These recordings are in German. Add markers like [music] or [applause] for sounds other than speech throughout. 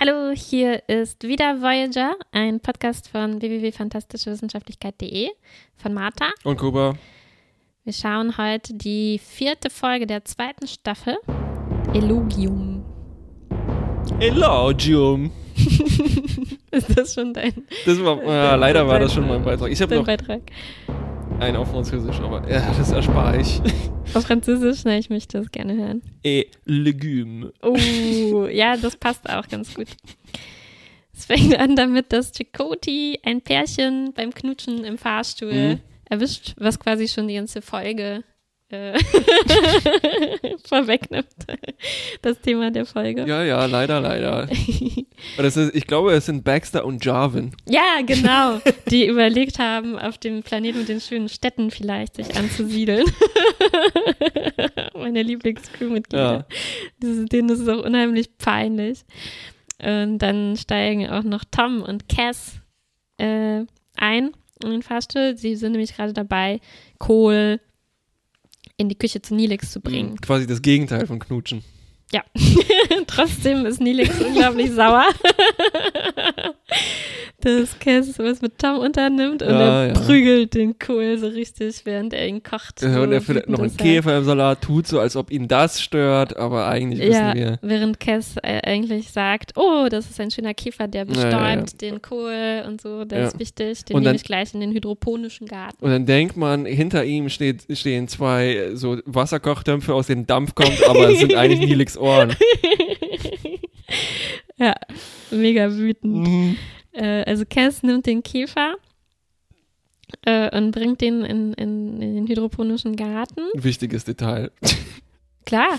Hallo, hier ist wieder Voyager, ein Podcast von www.fantastischewissenschaftlichkeit.de von Martha. Und Kuba. Wir schauen heute die vierte Folge der zweiten Staffel, Elogium. Elogium. [laughs] ist das schon dein Das war, ja, leider war das schon mein Beitrag. Ich habe noch Beitrag? Einen auf Französisch, aber ja, das erspare ich. [laughs] Auf Französisch, ne, ich möchte das gerne hören. Et légumes. Oh, ja, das passt auch ganz gut. Es fängt an damit, dass Chakoti ein Pärchen beim Knutschen im Fahrstuhl Mhm. erwischt, was quasi schon die ganze Folge äh, [laughs] vorwegnimmt. Das Thema der Folge. Ja, ja, leider, leider. Ist, ich glaube, es sind Baxter und Jarvin. Ja, genau. Die überlegt haben, auf dem Planeten mit den schönen Städten vielleicht sich anzusiedeln. [laughs] Meine Lieblingscrewmitglieder. Ja. Das Denen ist es auch unheimlich peinlich. Und dann steigen auch noch Tom und Cass äh, ein in den Fahrstuhl. Sie sind nämlich gerade dabei, Kohl in die Küche zu Nilix zu bringen. Mhm, Quasi das Gegenteil von Knutschen. Ja. [laughs] Trotzdem ist Nilix [laughs] unglaublich sauer, dass Cass was mit Tom unternimmt und Ja, er ja. prügelt den Kohl so richtig, während er ihn kocht. Ja, so und er findet noch einen er. Käfer im Salat, tut so, als ob ihn das stört, aber eigentlich wissen Ja, wir. während Cass äh, eigentlich sagt, oh, das ist ein schöner Käfer, der bestäubt den Kohl und so, der ist wichtig, den Und nehme dann- ich gleich in den hydroponischen Garten. Und dann denkt man, hinter ihm steht, stehen zwei äh, so Wasserkochtöpfe, aus denen Dampf kommt, aber es sind eigentlich Nilix Ohren. [laughs] Ja, mega wütend. Mhm. Äh, also Cass nimmt den Käfer äh, und bringt den in, in, in den hydroponischen Garten. Wichtiges Detail. [laughs] Klar,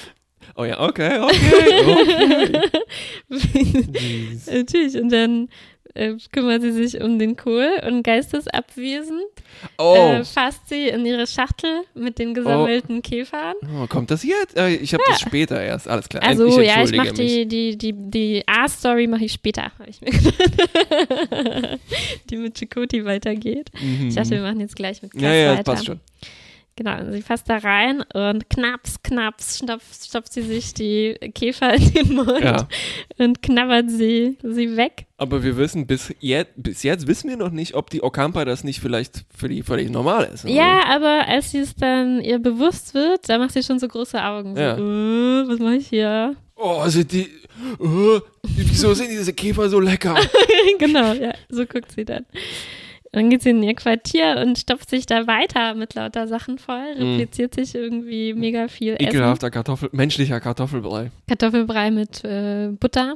Oh ja, okay, okay, okay. [laughs] Natürlich. Und dann äh, kümmert sie sich um den Kohl und geistesabwesend Oh, äh, fasst sie in ihre Schachtel mit den gesammelten Käfern. oh, kommt das jetzt? Äh, Ich habe das später erst. Alles klar. Also ich ja, ich mache die, die, die, die A-Story mache ich später, hab ich mir gedacht. [laughs] die mit Chakoti weitergeht. Mhm. Ich dachte, wir machen jetzt gleich mit Cass ja, ja, das passt schon. Genau, sie fasst da rein und knaps, knaps stopft, stopft sie sich die Käfer in den Mund Ja. und knabbert sie, sie weg. Aber wir wissen, bis jetzt, bis jetzt wissen wir noch nicht, ob die Okampa das nicht vielleicht für die völlig normal ist. oder? Ja, aber als sie es dann ihr bewusst wird, da macht sie schon so große Augen. So, Ja. äh, was mache ich hier? Oh, sind die. Oh, wieso sind diese Käfer so lecker? [laughs] genau, ja, so guckt sie dann. Dann geht sie in ihr Quartier und stopft sich da weiter mit lauter Sachen voll, Mm. repliziert sich irgendwie mega viel Essen. Ekelhafter Kartoffel, menschlicher Kartoffelbrei. Kartoffelbrei mit äh, Butter.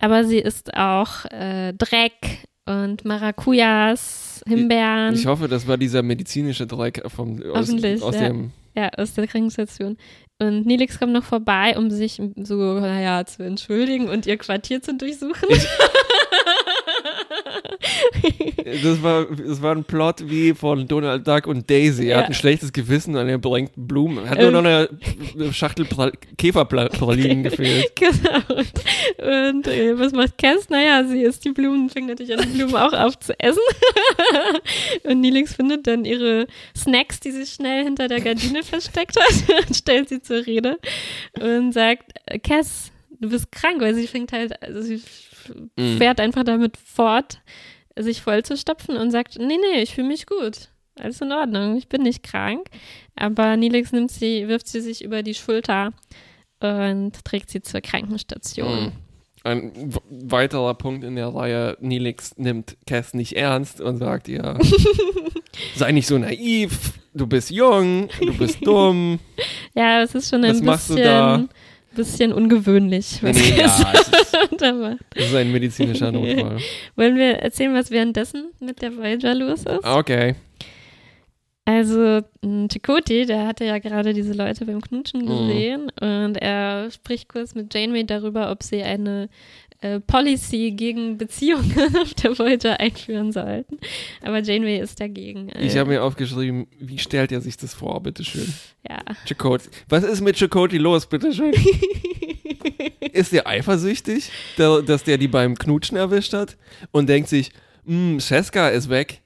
Aber sie isst auch äh, Dreck und Maracujas, Himbeeren. Ich hoffe, das war dieser medizinische Dreck vom, aus, aus ja. dem. Ja, aus der Krankenstation. Und Nelix kommt noch vorbei, um sich so, naja, zu entschuldigen und ihr Quartier zu durchsuchen. [laughs] [laughs] Das war, das war ein Plot wie von Donald Duck und Daisy. Er Ja. hat ein schlechtes Gewissen und er bringt Blumen. Er hat nur Ähm. noch eine Schachtel Pra- [laughs] Käferpralinen gefehlt. genau. Und, und äh, was macht Cass? Naja, sie isst die Blumen, fängt natürlich an, die Blumen auch aufzuessen. [laughs] und Nelix findet dann ihre Snacks, die sie schnell hinter der Gardine versteckt hat, und stellt sie zur Rede und sagt, äh, Cass, du bist krank, weil sie fängt halt, also sie Mhm. fährt einfach damit fort, sich voll zu stopfen und sagt, nee, nee, ich fühle mich gut. Alles in Ordnung, ich bin nicht krank. Aber Nilix nimmt sie, wirft sie sich über die Schulter und trägt sie zur Krankenstation. Mhm. Ein weiterer Punkt in der Reihe, Nelix nimmt Cass nicht ernst und sagt ihr, [laughs] sei nicht so naiv, du bist jung, du bist dumm. [laughs] Ja, es ist schon ein Was bisschen? Bisschen ungewöhnlich, was Nee, nee, ja, es das ist ein medizinischer Notfall. [laughs] Wollen wir erzählen, was währenddessen mit der Voyager los ist? Okay. Also m, Chakoti, der hatte ja gerade diese Leute beim Knutschen Mhm. gesehen und er spricht kurz mit Janeway darüber, ob sie eine äh, Policy gegen Beziehungen [laughs] auf der Voyager einführen sollten. Aber Janeway ist dagegen. Äh, Ich habe mir aufgeschrieben, wie stellt er sich das vor, bitteschön? ja. Chakotay. Was ist mit Chakotay los, bitteschön? [laughs] ist der eifersüchtig, dass der die beim Knutschen erwischt hat und denkt sich, hm, Seska ist weg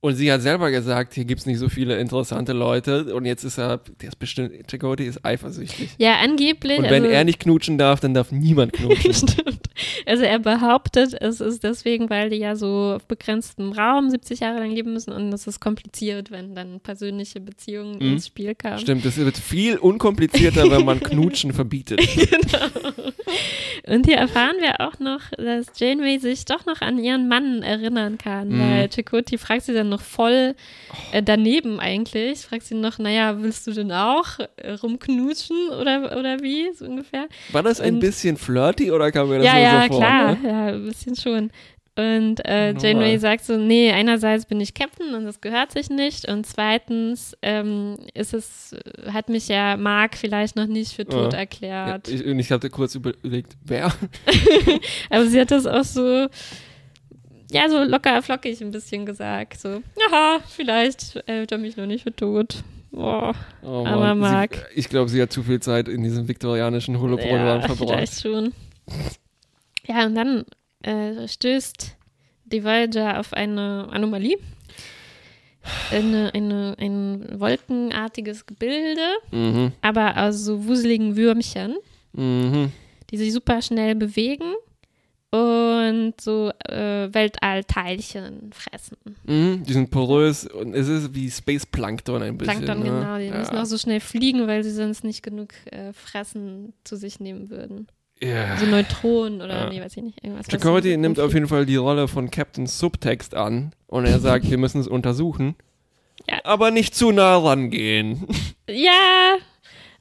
Und sie hat selber gesagt, hier gibt es nicht so viele interessante Leute. Und jetzt ist er, der ist bestimmt, Chakotay ist eifersüchtig. Ja, angeblich. Und wenn also, er nicht knutschen darf, dann darf niemand knutschen. [laughs] Stimmt. Also er behauptet, es ist deswegen, weil die ja so auf begrenztem Raum 70 Jahre lang leben müssen und es ist kompliziert, wenn dann persönliche Beziehungen Mhm. ins Spiel kamen. Stimmt, es wird viel unkomplizierter, wenn man Knutschen verbietet. [laughs] Und hier erfahren wir auch noch, dass Janeway sich doch noch an ihren Mann erinnern kann, Mhm. weil Chakotay fragt sie dann noch voll äh, daneben eigentlich, fragt sie noch, naja, willst du denn auch äh, rumknutschen oder, oder wie, so ungefähr. War das ein Und- bisschen flirty oder kam mir das ja, ja, so vor? klar, Ne? ja, ein bisschen schon. Und äh. Janeway sagt so, nee, einerseits bin ich Captain und das gehört sich nicht und zweitens ähm, ist es, äh, hat mich ja Mark vielleicht noch nicht für tot Ja. Ja, erklärt. ich, und ich hatte kurz überlegt, wer? [laughs] Aber sie hat das auch so, ja, so locker flockig ein bisschen gesagt. So, ja, vielleicht hält er mich noch nicht für tot. Boah, Oh Aber Mark. Sie, ich glaube, sie hat zu viel Zeit in diesem viktorianischen Holoprogramm ja, verbracht. vielleicht schon. Ja, und dann äh, stößt die Voyager auf eine Anomalie. Eine, eine, ein wolkenartiges Gebilde, Mhm. aber aus so wuseligen Würmchen, Mhm. die sich super schnell bewegen und so äh, Weltallteilchen fressen. Mhm. Die sind porös und es ist wie Space Plankton ein bisschen. Plankton, ne? genau. Die ja. müssen auch so schnell fliegen, weil sie sonst nicht genug äh, Fressen zu sich nehmen würden. Ja. So Neutronen oder, Ja. nee, weiß ich nicht, irgendwas. was Chakotay nimmt auf jeden Fall die Rolle von Captain Subtext an und er sagt, wir müssen es untersuchen. Ja. Aber nicht zu nah rangehen. [laughs] Ja,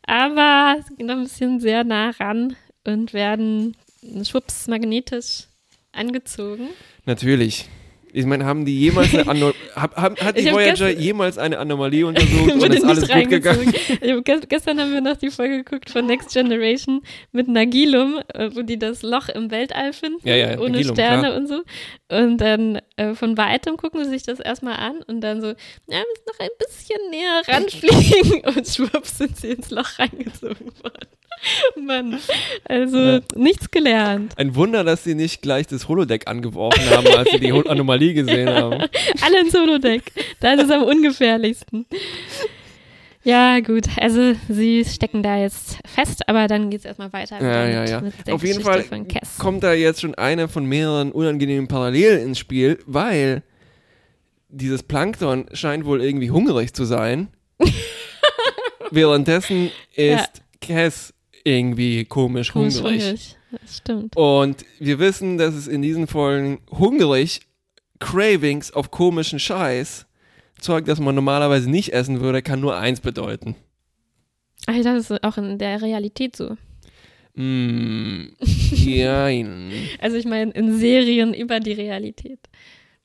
aber sie gehen noch ein bisschen sehr nah ran und werden schwupps magnetisch angezogen. Natürlich. Ich meine, haben die jemals eine [laughs] Ano hab, hab, hat die Ich Voyager jemals eine Anomalie untersucht [laughs] und ist alles gut gegangen? [laughs] hab gest gestern haben wir noch die Folge geguckt von Next Generation mit Nagilum, äh, wo die das Loch im Weltall finden, Ja, ja, ohne Nagilum, Sterne klar. und so. Und dann äh, von weitem gucken sie sich das erstmal an und dann so, ja, wir müssen noch ein bisschen näher ranfliegen und schwupps sind sie ins Loch reingezogen worden. [laughs] Mann, also Ja. nichts gelernt. Ein Wunder, dass sie nicht gleich das Holodeck angeworfen haben, als sie die Anomalie gesehen haben. [laughs] Alle ins Holodeck. Das ist am ungefährlichsten. Ja, gut. Also, sie stecken da jetzt fest, aber dann geht es erstmal weiter. Ja, mit, ja, ja. Auf jeden Fall kommt da jetzt schon eine von mehreren unangenehmen Parallelen ins Spiel, weil dieses Plankton scheint wohl irgendwie hungrig zu sein. [laughs] Währenddessen ist Cass irgendwie komisch, Komisch hungrig. hungrig. Das stimmt. Und wir wissen, dass es in diesen Folgen hungrig Cravings auf komischen Scheiß Zeug, das man normalerweise nicht essen würde, kann nur eins bedeuten. Dachte, das ist auch in der Realität so. Mm, [laughs] jein. Also, ich meine, in Serien über die Realität.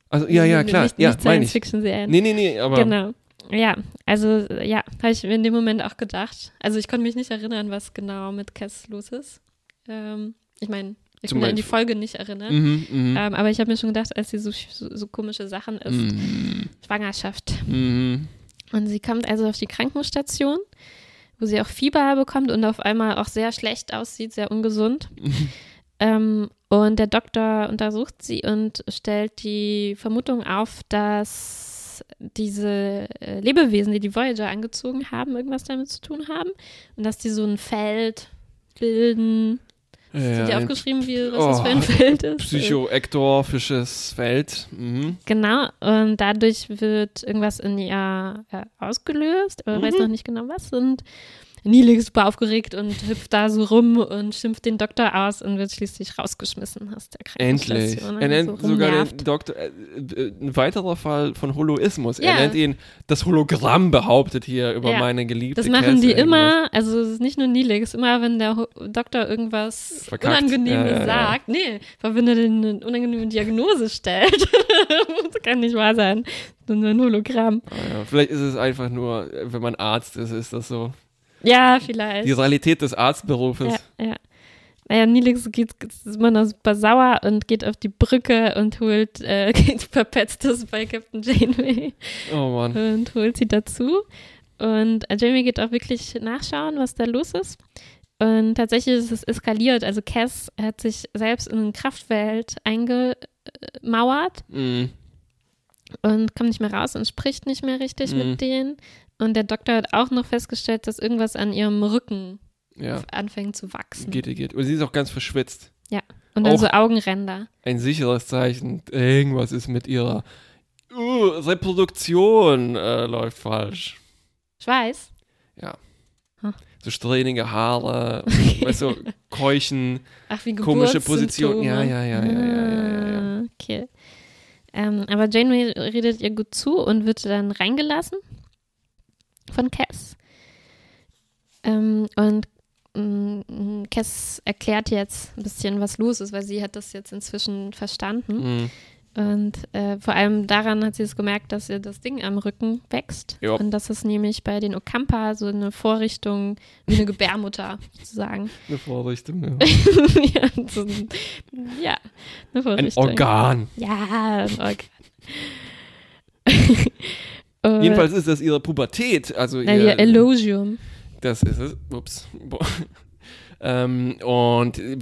Also, ja, ja, klar. Nicht, ja, nicht. Science-Fiction-Serien. Nee, nee, nee, aber Genau. Ja, also ja, habe ich mir in dem Moment auch gedacht. Also ich konnte mich nicht erinnern, was genau mit Cass los ist. Ähm, ich meine, ich kann mich an die Folge nicht erinnern. Mhm, mhm. Ähm, aber ich habe mir schon gedacht, als sie so, so, so komische Sachen ist, Mhm. Schwangerschaft. Mhm. Und sie kommt also auf die Krankenstation, wo sie auch Fieber bekommt und auf einmal auch sehr schlecht aussieht, sehr ungesund. ähm, und der Doktor untersucht sie und stellt die Vermutung auf, dass diese äh, Lebewesen, die die Voyager angezogen haben, irgendwas damit zu tun haben. Und dass die so ein Feld bilden. Ja, Sind die aufgeschrieben, wie, was das für Oh, ein Feld ist? Psychoektorphisches Feld. Mhm. Genau, und dadurch wird irgendwas in ihr äh, ausgelöst, aber Mhm. weiß noch nicht genau was. Und Neil ist super aufgeregt und hüpft da so rum und schimpft den Doktor aus und wird schließlich rausgeschmissen aus der Endlich. Er nennt so sogar den Doktor, äh, äh, ein weiterer Fall von Holoismus. Er Ja. nennt ihn das Hologramm behauptet hier über Ja. meine geliebte Das machen Cass die immer, also es ist nicht nur Neelix, immer wenn der Ho Doktor irgendwas Verkackt. Unangenehmes Ja, sagt, nee, weil wenn er eine unangenehme Diagnose stellt, [laughs] das kann nicht wahr sein, nur ein Hologramm. Ah. Vielleicht ist es einfach nur, wenn man Arzt ist, ist das so. Ja, vielleicht. Die Realität des Arztberufes. Ja, ja. Naja, Nilix geht, ist immer noch super sauer und geht auf die Brücke und holt, äh, [laughs] das bei Captain Janeway Oh Mann. und holt sie dazu. Und äh, Janeway geht auch wirklich nachschauen, was da los ist. Und tatsächlich ist es eskaliert. Also Cass hat sich selbst in ein Kraftfeld eingemauert Mhm. und kommt nicht mehr raus und spricht nicht mehr richtig Mhm. mit denen. Und der Doktor hat auch noch festgestellt, dass irgendwas an ihrem Rücken Ja, anfängt zu wachsen. geht, geht. Und sie ist auch ganz verschwitzt. Und dann auch- so Augenränder. Ein sicheres Zeichen. Irgendwas ist mit ihrer uh, Reproduktion äh, läuft falsch. Ich weiß. So strähnige Haare, weißt du, Keuchen, [laughs] Ach, wie komische Geburtssymptome. Position. Ja, ja, ja, ja, ja, ja, ja. Ah, Okay. Ähm, aber Janeway redet ihr gut zu und wird dann reingelassen von Cass. Ähm, und mm, Cass erklärt jetzt ein bisschen, was los ist, weil sie hat das jetzt inzwischen verstanden. Mhm. Und äh, vor allem daran hat sie es gemerkt, dass ihr das Ding am Rücken wächst. Ja. Und das ist nämlich bei den Okampa so eine Vorrichtung wie eine Gebärmutter [laughs] sozusagen. Eine Vorrichtung. Ja. [laughs] ja, so, ein- ja, eine Ein Vorrichtung. Organ. Ja, ein Organ. [laughs] Und- Jedenfalls ist das ihre Pubertät. Also Na, ihr, ihr Elogium. Das ist es. Ups. [laughs] Ähm, und äh,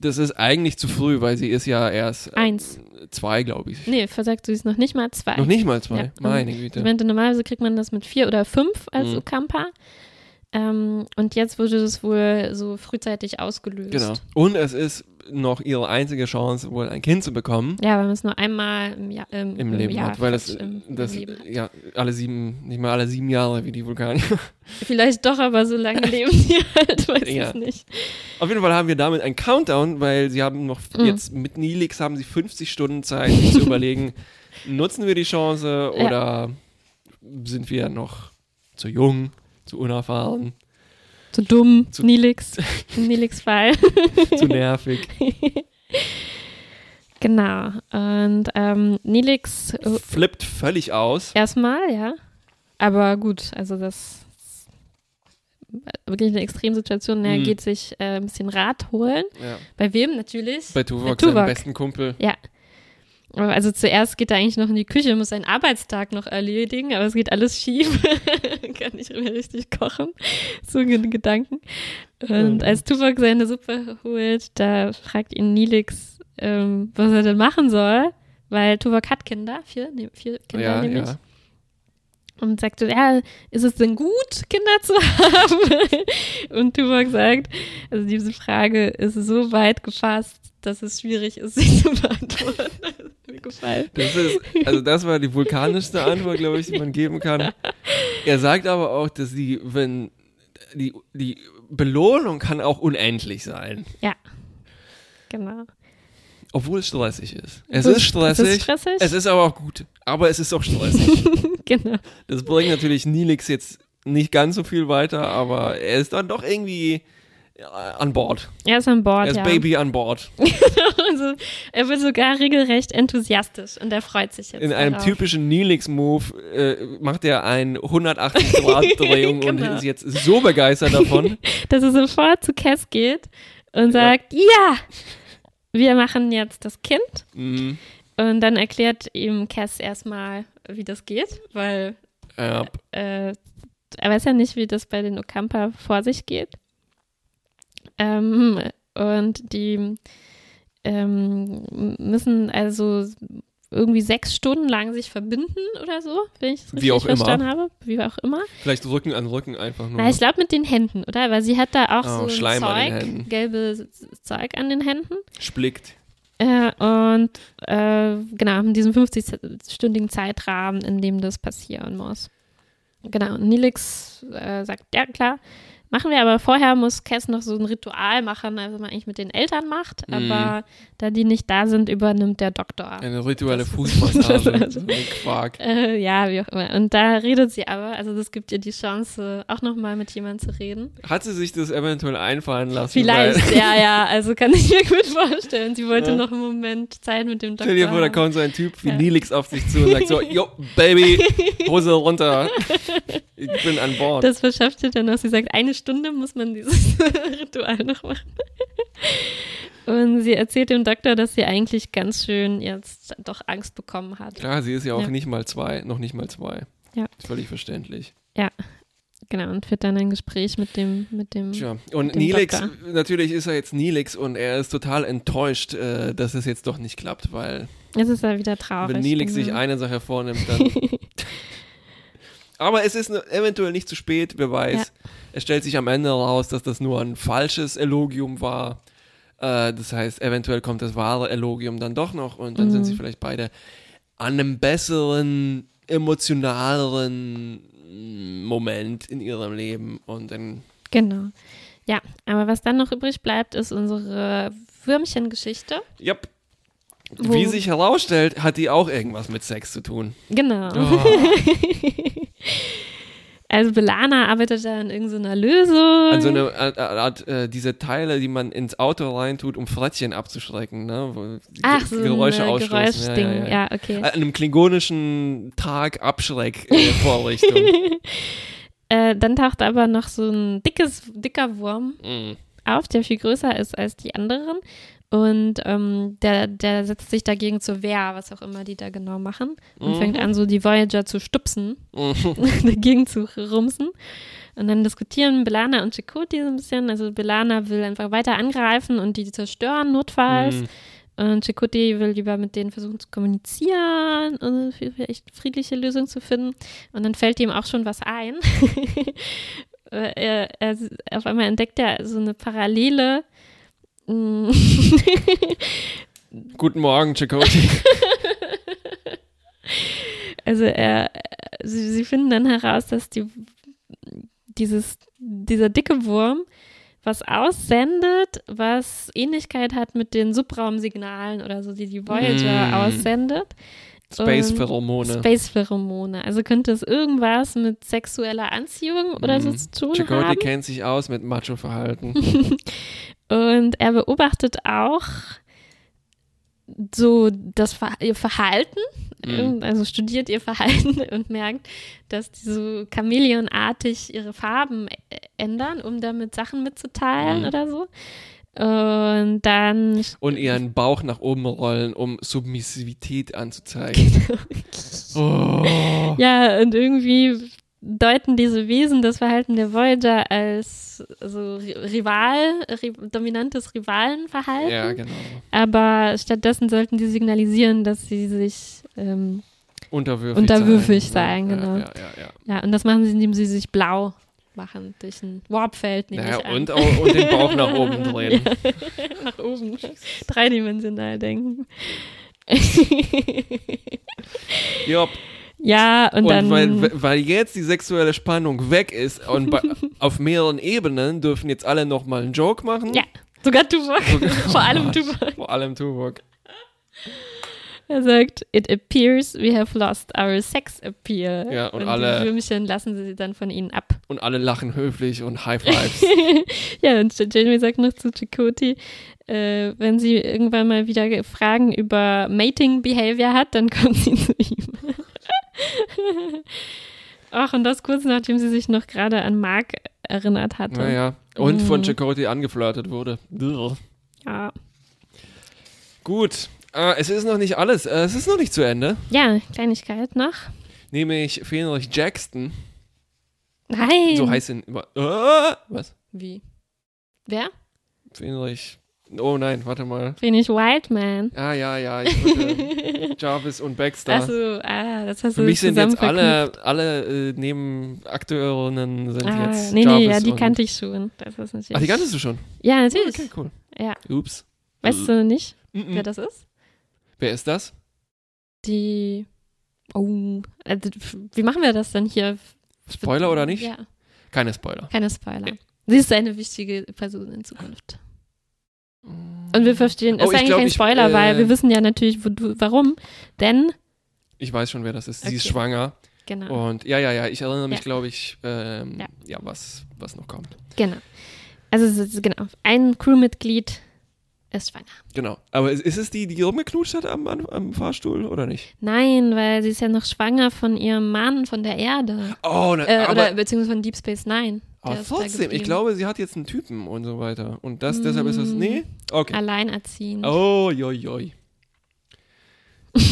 das ist eigentlich zu früh, weil sie ist ja erst äh, Eins. zwei, glaube ich. Nee, versagt, du ist noch nicht mal zwei. Noch nicht mal zwei. Ja. Meine Ich Güte. meinte, normalerweise kriegt man das mit vier oder fünf als Mhm. Okampa. Ähm, und jetzt wurde das wohl so frühzeitig ausgelöst. Genau. Und es ist noch ihre einzige Chance, wohl ein Kind zu bekommen Ja, weil man es nur einmal im, Jahr, im, im Leben Jahr hat. Weil das, das ja, alle sieben, nicht mal alle sieben Jahre wie die Vulkanier. [laughs] Vielleicht doch, aber so lange leben die [laughs] halt, weiß Ja. ich nicht. Auf jeden Fall haben wir damit einen Countdown, weil sie haben noch Mhm. jetzt mit Nilix haben sie 50 Stunden Zeit, sich zu [laughs] überlegen, nutzen wir die Chance Ja. oder sind wir noch zu jung, zu unerfahren, Zu dumm, Zu- Nilix, [laughs] Nilix-Fall. zu nervig? [laughs] genau. Und ähm, Nilix äh, Flippt völlig aus. erstmal, ja. Aber gut, also das ist wirklich eine Extremsituation. Er Mhm. geht sich äh, ein bisschen Rat holen. Ja. Bei wem natürlich? Bei Tuvok, Bei seinem Tuvok. besten Kumpel. Aber Also zuerst geht er eigentlich noch in die Küche, muss seinen Arbeitstag noch erledigen, aber es geht alles schief. [laughs] Kann nicht mehr richtig kochen. So ein Gedanken. Und Mhm. als Tuvok seine Suppe holt, da fragt ihn Nilix, ähm, was er denn machen soll, weil Tuvok hat Kinder, vier, nee, vier Kinder Ja, nämlich. ja. Und sagt so, ja, ist es denn gut, Kinder zu [laughs] haben? Und Tuvok sagt, also diese Frage ist so weit gefasst, dass es schwierig ist, sie zu beantworten. Das hat mir gefallen. Das ist, also das war die vulkanischste Antwort, glaube ich, die man geben kann. Er sagt aber auch, dass die, wenn die, die Belohnung kann auch unendlich sein, Genau. obwohl es stressig ist. Es ist stressig. Es ist stressig. Es ist aber auch gut, aber es ist auch stressig. [laughs] genau. das bringt natürlich Nilix jetzt nicht ganz so viel weiter, aber er ist dann doch irgendwie ja, an Bord. Er ist an Bord, Er ist ja. Baby an Bord. [laughs] also, er wird sogar regelrecht enthusiastisch und er freut sich jetzt In einem darauf. typischen Nilix-Move äh, macht er eine 180-Grad-Drehung [laughs] Genau. und ist jetzt so begeistert davon. [laughs] dass er sofort zu Cass geht und sagt, ja, wir machen jetzt das Kind. Mhm. Und dann erklärt ihm Cass erstmal, wie das geht, weil Ja. äh, er weiß ja nicht, wie das bei den Okampa vor sich geht. Ähm, und die ähm, müssen also irgendwie sechs Stunden lang sich verbinden oder so, wenn ich das richtig auch immer. verstanden habe. Wie auch immer. Vielleicht Rücken an Rücken einfach nur. Na, ich glaube mit den Händen, oder? Weil sie hat da auch Oh, so ein Schleim Zeug, gelbes Zeug an den Händen. Splickt. Äh, und äh, genau, in diesem 50-stündigen Zeitrahmen, in dem das passieren muss. Genau, und Nilix äh, sagt, ja klar, machen wir, aber vorher muss Cass noch so ein Ritual machen, also man eigentlich mit den Eltern macht, Mhm. aber da die nicht da sind, übernimmt der Doktor. Eine rituelle Fußmassage. [laughs] so Quark. Äh, ja, wie auch immer. Und da redet sie aber, also das gibt ihr die Chance, auch nochmal mit jemandem zu reden. Hat sie sich das eventuell einfallen lassen? Vielleicht, ja, ja, [laughs] also kann ich mir gut vorstellen. Sie wollte Ja. noch einen Moment Zeit mit dem Doktor stell dir vor, da kommt so ein Typ wie Ja. Nilix auf dich zu und sagt so, [laughs] yo, Baby, Hose runter. Ich bin an Bord. Das verschafft ihr dann noch. Sie sagt, eine Stunde muss man dieses [laughs] Ritual noch machen. Und sie erzählt dem Doktor, dass sie eigentlich ganz schön jetzt doch Angst bekommen hat. Klar, sie ist ja auch Ja. nicht mal zwei, noch nicht mal zwei. Ja. Ist völlig verständlich. Genau, und führt dann ein Gespräch mit dem, mit dem. Tja, und dem Nilix, Doktor. natürlich ist er jetzt Nilix und er ist total enttäuscht, äh, dass es jetzt doch nicht klappt, weil Jetzt ist er wieder traurig. wenn Nilix sich genau. eine Sache vornimmt, dann. [laughs] Aber es ist ne- eventuell nicht zu spät, wer weiß. Ja. Es stellt sich am Ende heraus, dass das nur ein falsches Elogium war. Äh, das heißt, eventuell kommt das wahre Elogium dann doch noch und dann Mhm. sind sie vielleicht beide an einem besseren, emotionaleren Moment in ihrem Leben und dann Genau. Ja, aber was dann noch übrig bleibt, ist unsere Würmchengeschichte. Yep. Wo- Wie sich herausstellt, hat die auch irgendwas mit Sex zu tun. Genau. Oh, [laughs] Also Belana arbeitet da an irgendeiner Lösung. an so eine Art, Art äh, diese Teile, die man ins Auto reintut, um Frettchen abzuschrecken, ne? Ach, so Geräusche ein. Geräuschding. Ja, Ja, ja, ja. okay. An einem klingonischen Tag Abschreck-Vorrichtung. [laughs] Äh, dann taucht aber noch so ein dickes, dicker Wurm mm. auf, der viel größer ist als die anderen. Und ähm, der, der setzt sich dagegen zur Wehr, was auch immer die da genau machen. Und Mhm. fängt an, so die Voyager zu stupsen, Mhm. [laughs] dagegen zu rumsen. Und dann diskutieren Belana und Chakotay so ein bisschen. Also Belana will einfach weiter angreifen und die zerstören, notfalls. Mhm. Und Chakotay will lieber mit denen versuchen zu kommunizieren und für echt friedliche Lösung zu finden. Und dann fällt ihm auch schon was ein. [laughs] Äh, er, er, auf einmal entdeckt er so eine Parallele. Mm, [laughs] Guten Morgen, Chakotay. [laughs] also er, sie, sie finden dann heraus, dass die, dieses, dieser dicke Wurm was aussendet, was Ähnlichkeit hat mit den Subraumsignalen oder so, die die Voyager Mm. aussendet. Space-Pheromone. Space-Pheromone. Also könnte es irgendwas mit sexueller Anziehung oder so Mhm. zu tun Chakotay haben. kennt sich aus mit Macho-Verhalten. [laughs] Und er beobachtet auch so das ihr Verhalten, Mhm. also studiert ihr Verhalten [laughs] und merkt, dass die so chameleonartig ihre Farben ändern, um damit Sachen mitzuteilen Mhm. oder so. Und dann Und ihren Bauch nach oben rollen, um Submissivität anzuzeigen. [laughs] Oh. Ja, und irgendwie deuten diese Wesen das Verhalten der Voyager als so Ri- Rival, ri dominantes Rivalenverhalten. Ja, genau. Aber stattdessen sollten die signalisieren, dass sie sich, ähm, Unterwürfig, Unterwürfig sein. sein, ja, genau. Ja, ja, ja. ja, und das machen sie, indem sie sich blau machen durch ein Warpfeld, Naja, und, auch, und den Bauch nach [laughs] oben drehen. Nach oben. Dreidimensional denken. Jupp. Ja, und, Und dann. weil, weil jetzt die sexuelle Spannung weg ist und bei, [laughs] auf mehreren Ebenen dürfen jetzt alle nochmal einen Joke machen. ja, sogar Tuvok. Sogar- [laughs] Vor allem Oh, Tuvok. Vor allem Tuvok. Er sagt, it appears we have lost our sex appeal. Ja, und und alle- die Würmchen lassen sie dann von ihnen ab. Und alle lachen höflich und High Fives. [laughs] ja, und Jamie sagt noch zu Chakoti, äh, wenn sie irgendwann mal wieder Fragen über Mating Behavior hat, dann kommt sie zu ihm. [laughs] Ach, und das kurz nachdem sie sich noch gerade an Mark erinnert hatte. naja. Und von Mhm. Chakotay angeflirtet wurde. Ja. Gut. Äh, es ist noch nicht alles. Äh, es ist noch nicht zu Ende. ja, Kleinigkeit noch. Nämlich Fenrich Jackson. Nein. So heißt ihn immer. Äh, was? Wie? Wer? Fenrich. Oh nein, warte mal. Phoenix Wildman. Ah, ja, ja. [laughs] Jarvis und Baxter. Achso, ah, das hast Für du mich sind jetzt alle, alle äh, Nebenakteurinnen sind Ah, jetzt nee, Jarvis nee, ja, die kannte ich schon. Das ist natürlich. Ach, die kanntest du schon? Ja, natürlich. Okay, cool. Ja. Ups. Weißt du nicht, Mhm. wer das ist? Wer ist das? Die. Oh. Also, wie machen wir das denn hier? Spoiler oder nicht? Ja, Keine Spoiler. keine Spoiler. Nee. Sie ist eine wichtige Person in Zukunft. Und wir verstehen, Oh, ist ich eigentlich glaub, kein ich, Spoiler, äh, weil wir wissen ja natürlich, wo du, warum. Denn, Ich weiß schon, wer das ist. Sie ist Okay. schwanger. genau, Und ja, ja, ja, ich erinnere mich, Ja. glaube ich, ähm, ja. Ja. was, was noch kommt. genau. Also, es ist- genau, ein Crewmitglied ist schwanger. Genau. Aber ist, ist es die, die rumgeknutscht hat am, am, am Fahrstuhl oder nicht? Nein, weil sie ist ja noch schwanger von ihrem Mann von der Erde. Oh, ne, Äh, oder beziehungsweise von Deep Space Nine. Aber da trotzdem, ich glaube, sie hat jetzt einen Typen und so weiter. Und das, deshalb ist es, Mm. nee? Okay. Alleinerziehend, Oh, joi, joi. [laughs]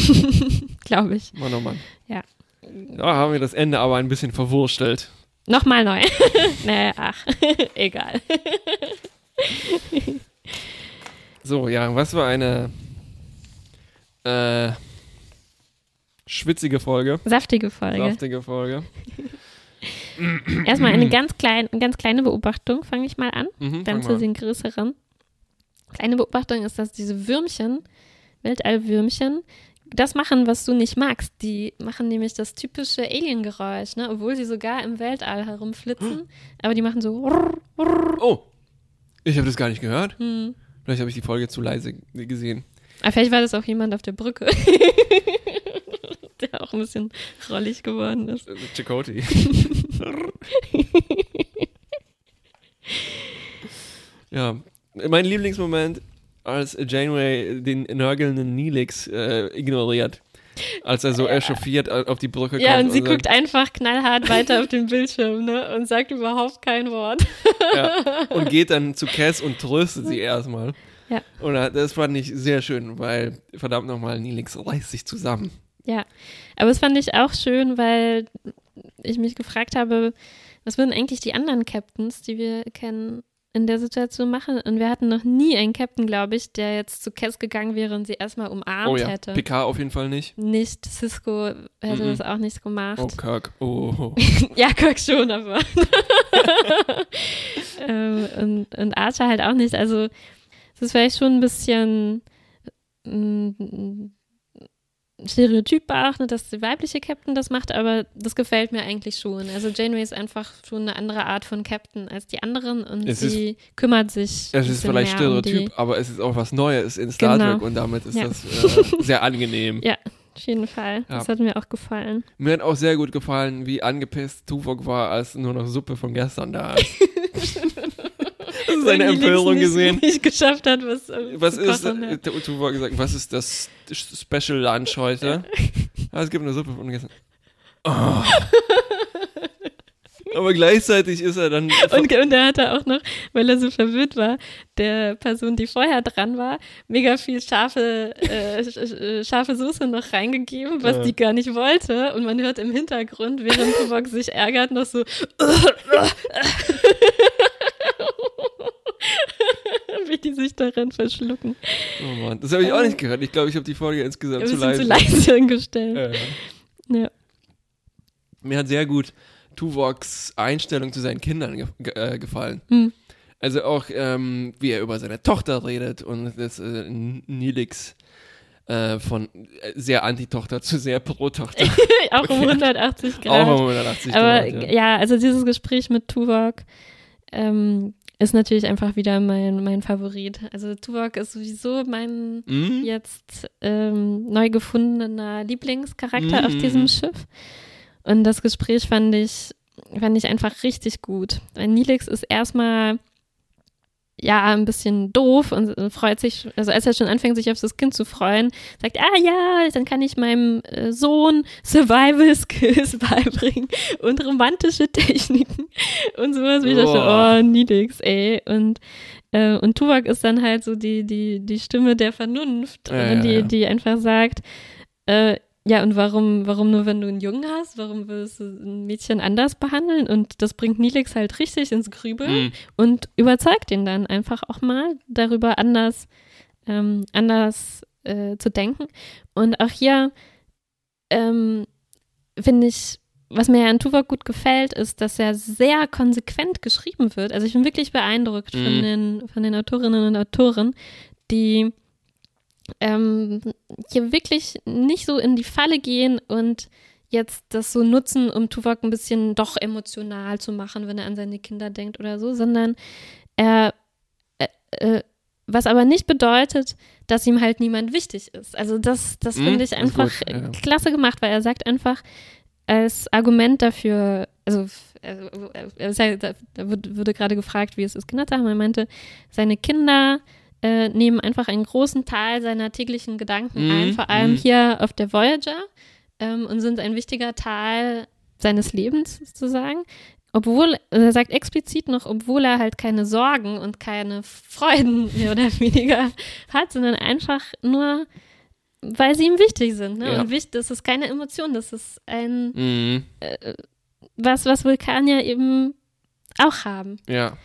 glaube ich. Mann, oh Mann. Ja. Da haben wir das Ende aber ein bisschen verwurstelt. Nochmal neu. [laughs] naja, ach, [laughs] egal. So, ja, was war eine äh, schwitzige Folge. Saftige Folge. Saftige Folge. Erstmal eine ganz, klein, eine ganz kleine Beobachtung, fange ich mal an. Mhm, Dann zu den größeren. Kleine Beobachtung ist, dass diese Würmchen, Weltallwürmchen, das machen, was du nicht magst. Die machen nämlich das typische Alien-Geräusch, ne? obwohl sie sogar im Weltall herumflitzen. Aber die machen so. Oh, ich habe das gar nicht gehört. Hm. Vielleicht habe ich die Folge zu leise gesehen. Aber vielleicht war das auch jemand auf der Brücke. [laughs] [laughs] der auch ein bisschen rollig geworden ist. Äh, Chakoti. [laughs] ja, mein Lieblingsmoment, als Janeway den nörgelnden Neelix äh, ignoriert. Als er so echauffiert auf die Brücke Ja, kommt. und sie sagt, guckt einfach knallhart weiter auf den [laughs] Bildschirm ne? und sagt überhaupt kein Wort. Ja, und geht dann zu Cass und tröstet sie erstmal. Ja. Und äh, das fand ich sehr schön, weil, verdammt nochmal, Neelix reißt sich zusammen. Ja, aber das fand ich auch schön, weil ich mich gefragt habe, was würden eigentlich die anderen Captains, die wir kennen, in der Situation machen? Und wir hatten noch nie einen Captain, glaube ich, der jetzt zu Cass gegangen wäre und sie erstmal umarmt oh ja, hätte. PK auf jeden Fall nicht. Nicht, Cisco hätte Mhm. das auch nicht gemacht. Oh, Kirk. Oh. [laughs] Ja, Kirk schon, aber. [laughs] ähm, und, und Archer halt auch nicht. Also, es ist vielleicht schon ein bisschen mm, Stereotyp ne, dass die weibliche Captain das macht, aber das gefällt mir eigentlich schon. Also Janeway ist einfach schon eine andere Art von Captain als die anderen und Es sie kümmert sich. Es ist vielleicht um Stereotyp, die- aber es ist auch was Neues in Star Genau. Trek und damit ist Ja. das äh, sehr angenehm. [laughs] Ja, auf jeden Fall. Ja. Das hat mir auch gefallen. Mir hat auch sehr gut gefallen, wie angepisst Tuvok war, als nur noch Suppe von gestern da ist. [laughs] Seine Empörung gesehen? Nicht, nicht geschafft hat, was, äh, Was ist, äh, ja. der hat gesagt, was ist das Special Lunch heute? Ah, es gibt eine Suppe von gestern. Oh. Aber gleichzeitig ist er dann. [laughs] Und, und er hatte auch noch, weil er so verwirrt war, der Person, die vorher dran war, mega viel scharfe, äh, sch- scharfe Soße noch reingegeben, was Ja. die gar nicht wollte. Und man hört im Hintergrund, während Tuvok sich ärgert, noch so [laughs] [laughs] [laughs] wie die sich daran verschlucken. oh Mann, das habe ich auch nicht gehört. Ich glaube, ich habe die Folge insgesamt zu leise. zu leise [laughs] gestellt. Äh. Ja. Mir hat sehr gut Tuvoks Einstellung zu seinen Kindern ge ge äh, gefallen. Hm. Also auch, ähm, wie er über seine Tochter redet und das äh, Nilix äh, von äh, sehr Anti-Tochter zu sehr Pro-Tochter. [laughs] auch um 180 Grad. Auch um 180 Aber Grad, ja. also dieses Gespräch mit Tuvok ähm, ist natürlich einfach wieder mein, mein Favorit. Also Tuvok ist sowieso mein Mhm. jetzt ähm, neu gefundener Lieblingscharakter Mhm. auf diesem Schiff. Und das Gespräch fand ich, fand ich einfach richtig gut. Weil Nilix ist erstmal ja ein bisschen doof und äh, freut sich, also als er schon anfängt, sich auf das Kind zu freuen, sagt, ah ja, dann kann ich meinem äh, Sohn Survival [laughs] Skills beibringen und romantische Techniken [laughs] und sowas. Wie ich dachte, oh, Nilix, ey. Und, äh, und Tuvok ist dann halt so die, die, die Stimme der Vernunft, Ja, äh, ja, die, ja. die einfach sagt, äh, ja, und warum, warum nur, wenn du einen Jungen hast? Warum willst du ein Mädchen anders behandeln? Und das bringt Nilix halt richtig ins Grübeln Mhm. und überzeugt ihn dann einfach auch mal darüber anders, ähm, anders äh, zu denken. Und auch hier ähm, finde ich, was mir an Tuvok gut gefällt, ist, dass er sehr konsequent geschrieben wird. Also ich bin wirklich beeindruckt Mhm. von, den, von den Autorinnen und Autoren, die ähm, hier wirklich nicht so in die Falle gehen und jetzt das so nutzen, um Tuvok ein bisschen doch emotional zu machen, wenn er an seine Kinder denkt oder so, sondern er, äh, äh, was aber nicht bedeutet, dass ihm halt niemand wichtig ist. Also das, das Mhm, finde ich ist einfach gut, ja. klasse gemacht, weil er sagt einfach als Argument dafür, also äh, er da da wurde gerade gefragt, wie es ist, zu haben. Er meinte, seine Kinder äh, nehmen einfach einen großen Teil seiner täglichen Gedanken Mhm, ein, vor allem mhm. hier auf der Voyager ähm, und sind ein wichtiger Teil seines Lebens sozusagen. Obwohl, er sagt explizit noch, obwohl er halt keine Sorgen und keine Freuden [laughs] mehr oder weniger hat, sondern einfach nur, weil sie ihm wichtig sind. Ne? Ja. Und wichtig, das ist keine Emotion, das ist ein, Mhm. was, was Vulkanier eben auch haben. Ja.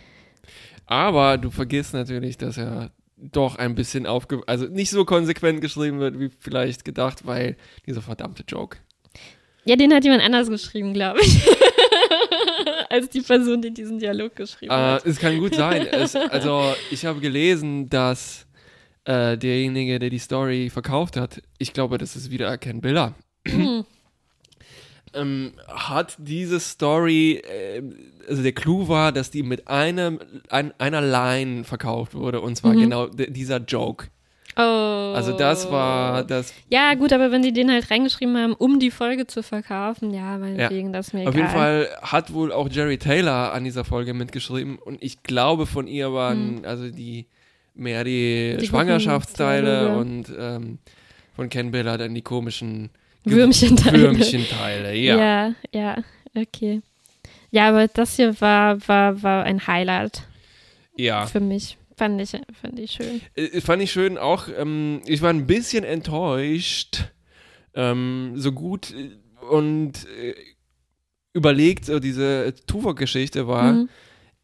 Aber du vergisst natürlich, dass er doch ein bisschen aufge... Also nicht so konsequent geschrieben wird, wie vielleicht gedacht, weil dieser verdammte Joke. Ja, den hat jemand anders geschrieben, glaube ich. [laughs] Als die Person, die diesen Dialog geschrieben Äh, hat. es kann gut sein. Es, [laughs] also ich habe gelesen, dass äh, derjenige, der die Story verkauft hat, ich glaube, das ist wieder Ken Biller, Hm. Ähm, hat diese Story, äh, also der Clou war, dass die mit einem, ein, einer Line verkauft wurde und zwar Mhm. genau dieser Joke. Oh. Also das war das. Ja, gut, aber wenn die den halt reingeschrieben haben, um die Folge zu verkaufen, ja, meinetwegen, das ist mir Auf egal. jeden Fall hat wohl auch Jerry Taylor an dieser Folge mitgeschrieben und ich glaube von ihr waren also die mehr die, Die Schwangerschaftsteile und ähm, von Ken Biller dann die komischen Würmchenteile. Würmchenteile, ja. ja, ja, okay. Ja, aber das hier war, war, war ein Highlight Ja. für mich. Fand ich, fand ich schön. Äh, Fand ich schön auch, ähm, ich war ein bisschen enttäuscht, ähm, so gut äh, und äh, überlegt so diese Tuvok-Geschichte war. Mhm.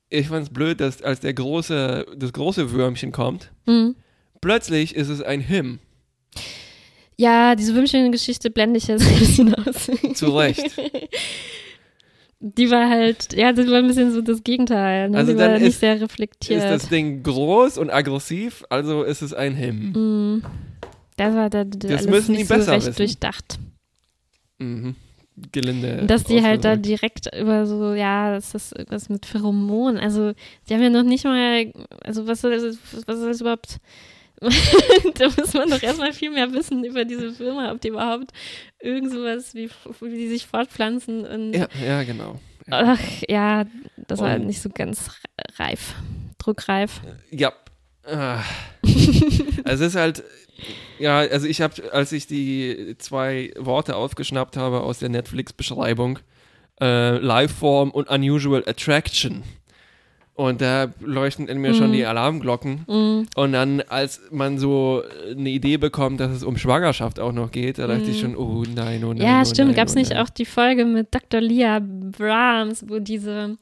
Ich fand es blöd, dass als der große, das große Würmchen kommt, Mhm. plötzlich ist es ein Him. Ja, diese Würmchen-Geschichte blende ich jetzt ein bisschen aus. Zu Recht. [laughs] Die war halt, ja, das war ein bisschen so das Gegenteil. Ne? Also die war dann nicht ist- sehr Ist reflektiert. das Ding groß und aggressiv, also ist es ein Him. Mhm. Das war da, da Das alles müssen nicht die so besser recht wissen. durchdacht. Mhm. Gelinde. Dass die halt da direkt über so, ja, das ist irgendwas mit Pheromonen. Also, die haben ja noch nicht mal, also was soll das, was soll das überhaupt? [laughs] da muss man doch erstmal viel mehr wissen über diese Würmer, ob die überhaupt irgend sowas wie, wie die sich fortpflanzen und Ja, ja, genau. ach ja, das war halt Und- nicht so ganz reif, druckreif. Ja. Ah. [laughs] also es ist halt, ja, also ich habe, als ich die zwei Worte aufgeschnappt habe aus der Netflix-Beschreibung, äh, Liveform und Unusual Attraction. Und da leuchten in mir schon Mhm. die Alarmglocken. Mhm. Und dann, als man so eine Idee bekommt, dass es um Schwangerschaft auch noch geht, da dachte ich schon, oh nein, oh nein. Ja, oh stimmt. Gab es oh nicht auch die Folge mit Dr. Leah Brahms, wo diese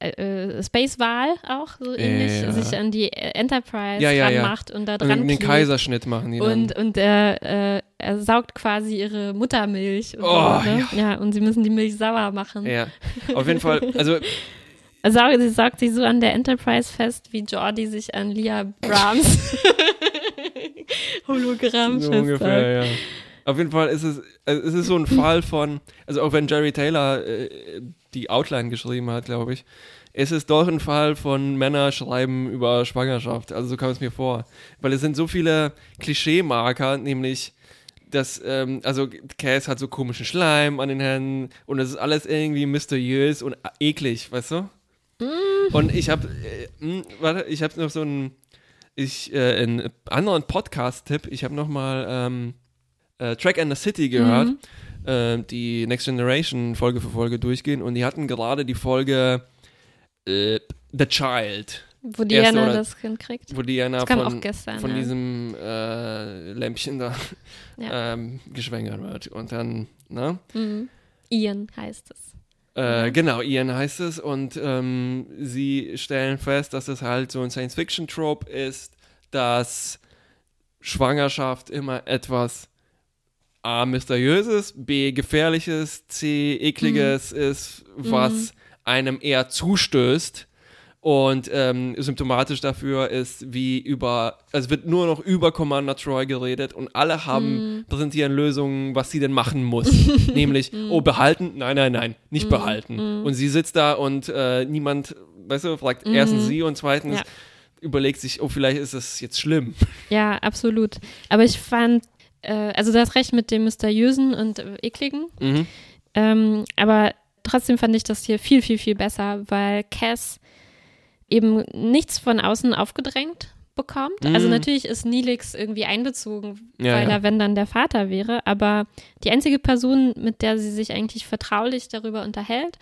äh, äh, Space Wahl auch so ähnlich Ja. sich an die äh, Enterprise Ja, ja, ranmacht und da Und dran den klebt. Kaiserschnitt machen die dann. und, und er, äh, er saugt quasi ihre Muttermilch. Und Oh, so, ne? ja. und sie müssen die Milch sauer machen. ja, auf jeden Fall, also [laughs] Saugt, sie saugt sich so an der Enterprise fest, wie Jordi sich an Leah Brahms [laughs] Hologramm So ungefähr, ja. Auf jeden Fall ist es, also es ist so ein Fall von, also auch wenn Jerry Taylor äh, die Outline geschrieben hat, glaube ich, ist es doch ein Fall von Männer schreiben über Schwangerschaft. Also so kam es mir vor. Weil es sind so viele Klischeemarker, nämlich dass, ähm, also Cass hat so komischen Schleim an den Händen und es ist alles irgendwie mysteriös und eklig, weißt du? Und ich habe, äh, mh, warte, ich habe noch so einen, ich, äh, einen anderen Podcast-Tipp. Ich habe noch mal ähm, äh, Track and the City gehört, Mhm. äh, die Next Generation Folge für Folge durchgehen und die hatten gerade die Folge äh, The Child, Wo Jana oder- das Kind kriegt. wo Diana Das kam von, auch gestern. von ja. diesem äh, Lämpchen da Ja. [laughs] ähm, geschwängert wird. Und dann, ne? Mhm. Ian heißt es. Äh, Ja. Genau, Ian heißt es und ähm, sie stellen fest, dass es halt so ein Science-Fiction-Trope ist, dass Schwangerschaft immer etwas A, mysteriöses, B, gefährliches, C, ekliges ist, was einem eher zustößt. Und ähm, symptomatisch dafür ist, wie über, also wird nur noch über Commander Troy geredet und alle haben, präsentieren Lösungen, was sie denn machen muss. [laughs] Nämlich, oh, behalten? Nein, nein, nein, nicht behalten. Und sie sitzt da und äh, niemand, weißt du, fragt erstens sie und zweitens Ja. überlegt sich, oh, vielleicht ist es jetzt schlimm. [laughs] Ja, absolut. Aber ich fand, äh, also du hast recht mit dem Mysteriösen und äh, Ekligen. Mhm. Ähm, aber trotzdem fand ich das hier viel, viel, viel besser, weil Cass eben nichts von außen aufgedrängt bekommt. Also Mhm. natürlich ist Nilix irgendwie einbezogen, Ja, weil ja. er, wenn dann der Vater wäre, aber die einzige Person, mit der sie sich eigentlich vertraulich darüber unterhält,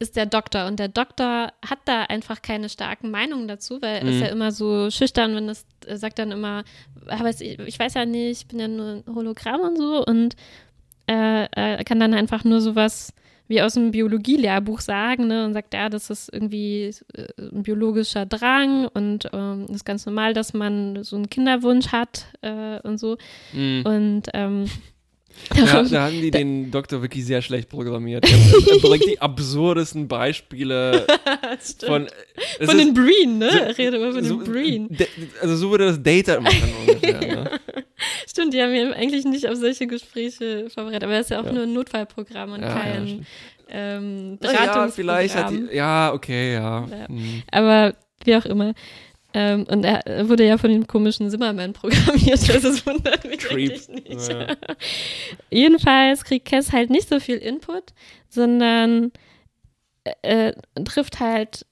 ist der Doktor. Und der Doktor hat da einfach keine starken Meinungen dazu, weil er ist Mhm. ja immer so schüchtern, wenn das er sagt dann immer, aber es- ich weiß ja nicht, ich bin ja nur ein Hologramm und so und äh, er kann dann einfach nur sowas wie aus dem Biologielehrbuch sagen, ne, und sagt, ja, das ist irgendwie äh, ein biologischer Drang und ähm, ist ganz normal, dass man so einen Kinderwunsch hat äh, und so. Mhm. Und ähm, Ja, da [laughs] haben die den Doktor wirklich sehr schlecht programmiert. Er, bringt die absurdesten Beispiele [laughs] von. es von den Breen, ne? so- er redet immer von so, den Breen. Also so würde das Data machen ungefähr. [laughs] Ne? Stimmt, die haben ja eigentlich nicht auf solche Gespräche vorbereitet, aber es ist ja auch Ja. nur ein Notfallprogramm und Ja, kein ähm, Na Ja, Beratungsprogramm. vielleicht hat die. Ja, okay, ja. Hm. Aber wie auch immer. Ähm, und er wurde ja von dem komischen Zimmermann programmiert, [laughs] also es wundert mich Creep. eigentlich nicht. Ja. [laughs] Jedenfalls kriegt Cass halt nicht so viel Input, sondern äh, trifft halt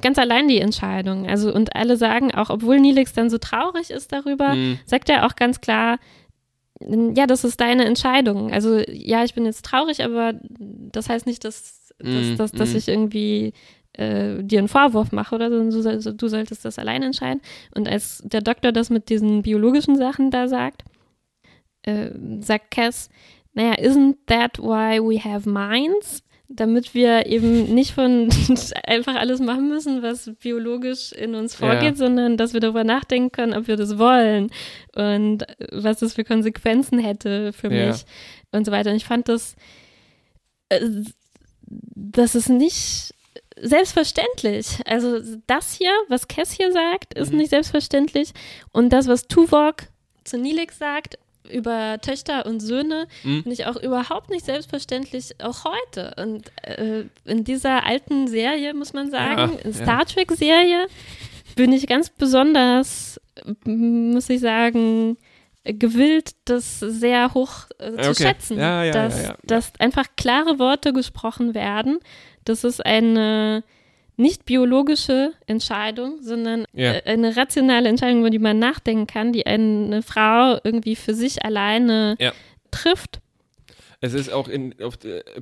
ganz allein die Entscheidung. Also und alle sagen auch, obwohl Nilix dann so traurig ist darüber, Hm. sagt er auch ganz klar, ja, das ist deine Entscheidung. Also ja, ich bin jetzt traurig, aber das heißt nicht, dass, dass, Mm, dass, dass mm. ich irgendwie äh, dir einen Vorwurf mache oder so. Du, du solltest das allein entscheiden. Und als der Doktor das mit diesen biologischen Sachen da sagt, äh, sagt Cass, naja, isn't that why we have minds? Damit wir eben nicht von [laughs] einfach alles machen müssen, was biologisch in uns Ja. vorgeht, sondern dass wir darüber nachdenken können, ob wir das wollen und was das für Konsequenzen hätte für Ja. mich und so weiter. Und ich fand das, äh, das ist nicht selbstverständlich. Also das hier, was Cass hier sagt, ist Mhm. nicht selbstverständlich. Und das, was Tuvok zu Nilix sagt über Töchter und Söhne, Mhm. finde ich auch überhaupt nicht selbstverständlich, auch heute. Und äh, in dieser alten Serie, muss man sagen, Ja, in ja. Star Trek-Serie, bin ich ganz besonders, muss ich sagen, gewillt, das sehr hoch äh, zu Okay. schätzen. Ja, ja, dass, ja, ja. dass einfach klare Worte gesprochen werden. Das ist eine nicht biologische Entscheidung, sondern Ja. äh, eine rationale Entscheidung, über die man nachdenken kann, die eine Frau irgendwie für sich alleine Ja. trifft. Es ist auch in, äh,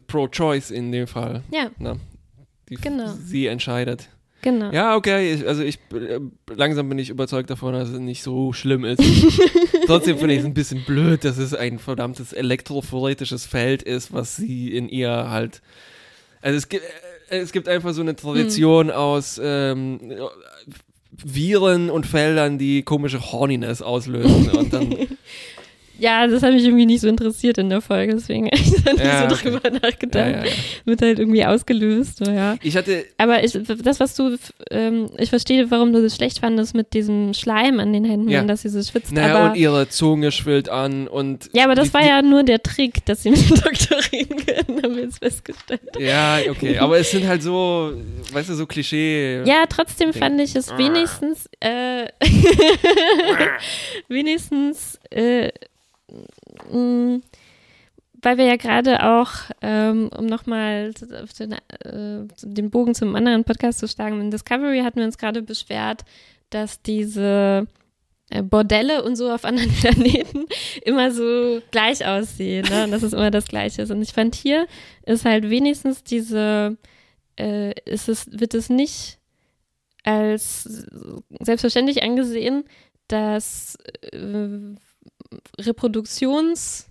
Pro-Choice in dem Fall. Ja, Na, die, Genau. Sie entscheidet. genau. Ja, okay. Ich, also ich äh, langsam bin ich überzeugt davon, dass es nicht so schlimm ist. [laughs] Trotzdem finde ich es ein bisschen blöd, dass es ein verdammtes elektrophoretisches Feld ist, was sie in ihr halt. Also es gibt, es gibt einfach so eine Tradition aus ähm, Viren und Feldern, die komische Horniness auslösen und dann. [laughs] Ja, das hat mich irgendwie nicht so interessiert in der Folge, deswegen [laughs] habe ich da nicht Ja, so okay. drüber nachgedacht. ja, ja. Wird halt irgendwie ausgelöst, ja. Ich hatte Aber ich, das, was du, ähm, ich verstehe, warum du das schlecht fandest mit diesem Schleim an den Händen und dass sie so schwitzt, Naja, aber und ihre Zunge schwillt an und. Ja, aber das die, war ja nur der Trick, dass sie [laughs] mit dem Doktor reden können, haben wir jetzt festgestellt. Ja, okay. Aber es sind halt so, weißt du, so Klischee. Ja, trotzdem Ding. fand ich es wenigstens, äh, [laughs] wenigstens, äh, mh, weil wir ja gerade auch, ähm, um nochmal den, äh, den Bogen zum anderen Podcast zu schlagen, in Discovery hatten wir uns gerade beschwert, dass diese äh, Bordelle und so auf anderen [laughs] Planeten immer so gleich aussehen, ne? Und dass es immer das Gleiche ist. Und ich fand hier ist halt wenigstens diese, äh, ist es, wird es nicht als selbstverständlich angesehen, dass äh, Reproduktionsmechanismen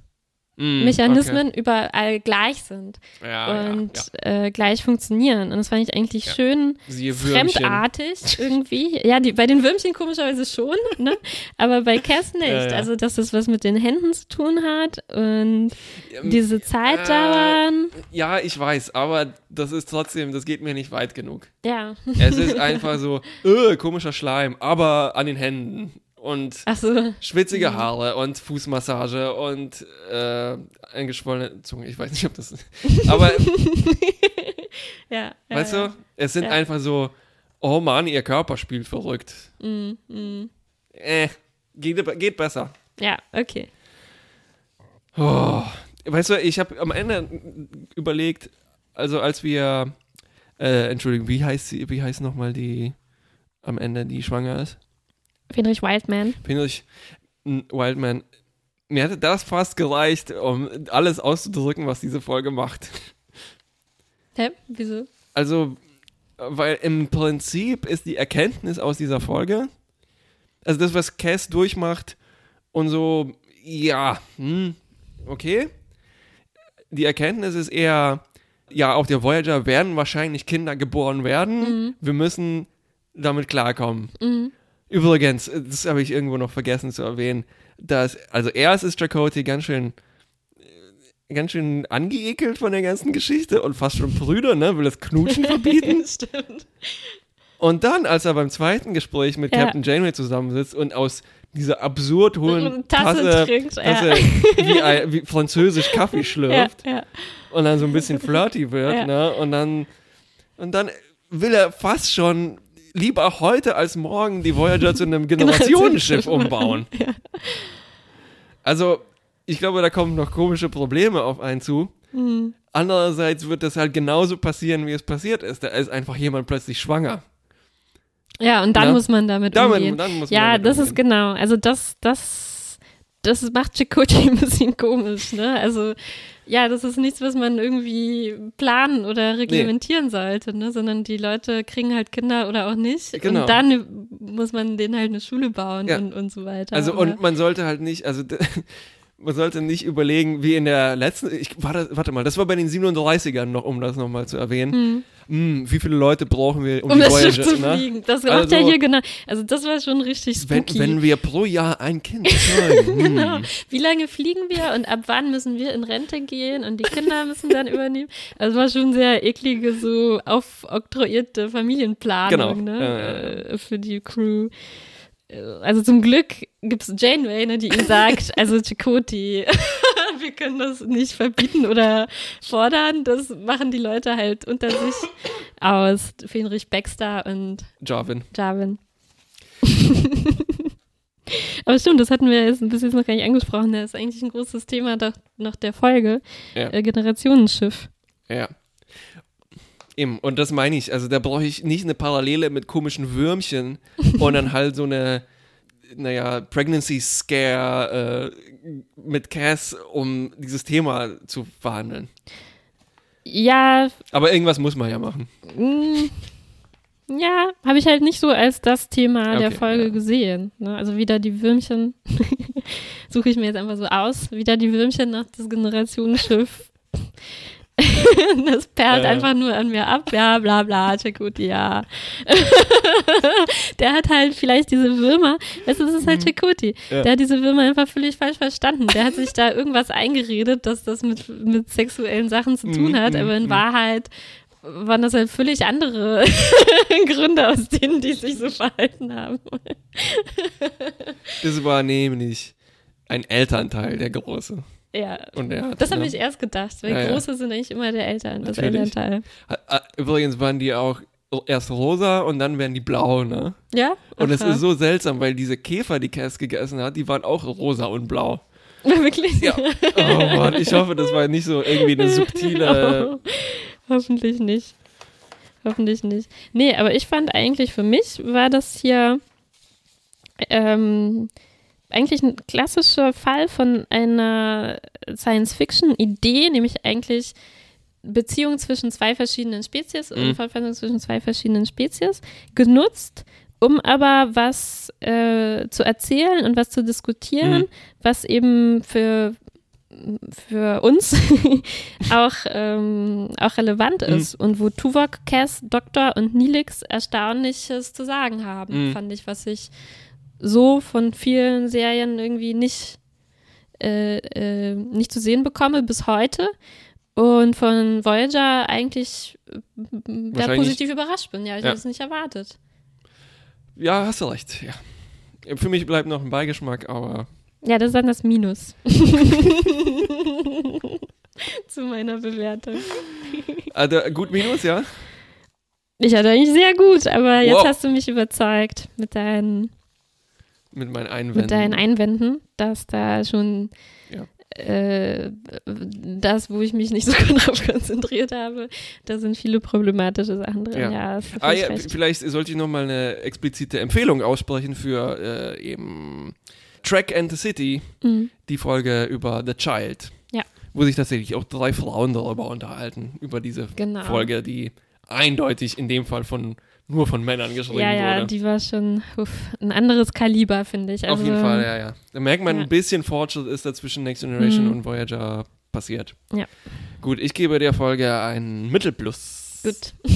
Mm, okay. überall gleich sind ja, und ja, ja. Äh, gleich funktionieren. Und das fand ich eigentlich schön fremdartig irgendwie. Ja, die, bei den Würmchen komischerweise schon, ne? aber bei Cass nicht. Also, dass das was mit den Händen zu tun hat und Ähm, diese Zeitdauern. Ja, ich weiß, aber das ist trotzdem, das geht mir nicht weit genug. Ja, Es ist einfach so, äh, komischer Schleim, aber an den Händen und so. schwitzige Mhm. Haare und Fußmassage und äh, eingeschwollene Zunge. Ich weiß nicht, ob das. [laughs] Aber Ja, ja, weißt du, es sind einfach so, oh Mann, ihr Körper spielt verrückt. Mm, mm. Äh, geht, geht besser. Ja, okay. Oh, weißt du, ich habe am Ende überlegt, also als wir, äh, Entschuldigung, wie heißt sie, wie heißt nochmal die am Ende, die schwanger ist? Friedrich Wildman. Friedrich Wildman. Mir hätte das fast gereicht, um alles auszudrücken, was diese Folge macht. Hä? Wieso? Also, weil im Prinzip ist die Erkenntnis aus dieser Folge, also das, was Cass durchmacht und so, ja, hm, okay. die Erkenntnis ist eher, ja, auf der Voyager werden wahrscheinlich Kinder geboren werden. Mhm. Wir müssen damit klarkommen. Mhm. Übrigens, das habe ich irgendwo noch vergessen zu erwähnen, dass, also erst ist Chakotay ganz schön, äh, ganz schön angeekelt von der ganzen Geschichte und fast schon Brüder, ne, will das Knutschen [laughs] verbieten. Stimmt. Und dann, als er beim zweiten Gespräch mit Ja. Captain Janeway zusammensitzt und aus dieser absurd hohen Tasse Tasse, trinkt, ja. Tasse [laughs] wie, ein- wie französisch Kaffee Ja, schlürft ja. und dann so ein bisschen flirty wird, Ja. ne? Und dann, und dann will er fast schon lieber heute als morgen die Voyager zu einem [laughs] Generationenschiff umbauen. [laughs] Ja. Also, ich glaube, da kommen noch komische Probleme auf einen zu. Mhm. Andererseits wird das halt genauso passieren, wie es passiert ist. Da ist einfach jemand plötzlich schwanger. Ja, und dann Na? muss man damit Damit, umgehen. dann muss man Ja, das umgehen. ist genau. Also das, das, das macht Chakotay [laughs] ein bisschen komisch, ne? Also ja, das ist nichts, was man irgendwie planen oder reglementieren sollte, ne? Sondern die Leute kriegen halt Kinder oder auch nicht. Genau. Und dann muss man denen halt eine Schule bauen Ja. und, und so weiter. Also Aber- und man sollte halt nicht, also [laughs] man sollte nicht überlegen, wie in der letzten, ich warte, warte mal, das war bei den 37ern noch, um das nochmal zu erwähnen. Hm, wie viele Leute brauchen wir, um, um die das Voyager, Schiff zu ne? fliegen. Das macht Also- ja hier genau. Also das war schon richtig Wenn, spooky. wenn wir pro Jahr ein Kind [laughs] zeugen. hm. Genau. Wie lange fliegen wir und ab wann müssen wir in Rente gehen und die Kinder müssen dann übernehmen? Also war schon sehr eklige, so aufoktroyierte Familienplanung Genau. ne? Äh, für die Crew. Also zum Glück gibt es Janeway, ne, die ihm sagt, also Chakoti, wir können das nicht verbieten oder fordern, das machen die Leute halt unter sich aus. Fenrich Baxter und Jarvin. Jarvin. [laughs] Aber stimmt, das hatten wir jetzt bis jetzt noch gar nicht angesprochen. Das ist eigentlich ein großes Thema doch, noch der Folge. Ja. Äh, Generationenschiff. Ja. Eben, und das meine ich. Also da brauche ich nicht eine Parallele mit komischen Würmchen [laughs] und dann halt so eine, naja, Pregnancy Scare äh, mit Cass, um dieses Thema zu verhandeln. Ja, Aber irgendwas muss man ja machen. mh, ja, habe ich halt nicht so als das Thema der Okay, Folge ja. gesehen. Ne? Also wieder die Würmchen, [laughs] suche ich mir jetzt einfach so aus, wieder die Würmchen nach das Generationenschiff. [laughs] das perlt Äh. einfach nur an mir ab, ja, bla bla, Chakoti, ja. [laughs] der hat halt vielleicht diese Würmer, weißt du, das ist halt Chakoti. Ja. Der hat diese Würmer einfach völlig falsch verstanden. Der hat sich da irgendwas eingeredet, dass das mit, mit sexuellen Sachen zu tun Mhm, hat, mhm, aber in mhm. Wahrheit waren das halt völlig andere [laughs] Gründe, aus denen die sich so verhalten haben. Das war nämlich ein Elternteil, der Große. Ja. Hat, Das habe ne? ich erst gedacht, weil Ja, ja. Große sind eigentlich immer der Eltern, das Natürlich. Elternteil. Ah, Übrigens waren die auch erst rosa und dann werden die blau, ne? Ja? Und es ist so seltsam, weil diese Käfer, die Cass gegessen hat, die waren auch rosa und blau. [laughs] Wirklich? Ja. Oh Mann, ich hoffe, das war nicht so irgendwie eine subtile. [laughs] Oh, hoffentlich nicht. Hoffentlich nicht. Nee, aber ich fand eigentlich für mich war das hier ähm, eigentlich ein klassischer Fall von einer Science-Fiction-Idee, nämlich eigentlich Beziehung zwischen zwei verschiedenen Spezies Mhm. und Verfeindung zwischen zwei verschiedenen Spezies genutzt, um aber was äh, zu erzählen und was zu diskutieren, Mhm. was eben für für uns [laughs] auch, ähm, auch relevant Mhm. ist und wo Tuvok, Cass, Doktor und Nilix Erstaunliches zu sagen haben, Mhm. fand ich, was ich so von vielen Serien irgendwie nicht, äh, äh, nicht zu sehen bekomme bis heute und von Voyager eigentlich äh, sehr Wahrscheinlich- positiv überrascht bin. Ja, ich Ja. habe es nicht erwartet. Ja, hast du recht. Ja. Für mich bleibt noch ein Beigeschmack, aber Ja, das ist dann das Minus. [laughs] zu meiner Bewertung. also, gut Minus, ja. Ich hatte eigentlich sehr gut, aber jetzt Wow. hast du mich überzeugt mit deinen, Mit meinen Einwänden. mit deinen Einwänden, dass da schon Ja. äh, das, wo ich mich nicht so gut [laughs] drauf konzentriert habe, da sind viele problematische Sachen drin. Ja. Ja, Ah, ja, recht. vielleicht sollte ich nochmal eine explizite Empfehlung aussprechen für äh, eben Track and the City, Mhm. die Folge über The Child. Ja. Wo sich tatsächlich auch drei Frauen darüber unterhalten, über diese Genau. Folge, die eindeutig in dem Fall von nur von Männern geschrieben Ja, ja, wurde. die war schon uff, ein anderes Kaliber, finde ich. Also, Auf jeden Fall, ja, ja. Da merkt man, Ja. ein bisschen Fortschritt ist da zwischen Next Generation Mhm. und Voyager passiert. Ja. Gut, ich gebe der Folge einen Mittelplus. Gut. [laughs]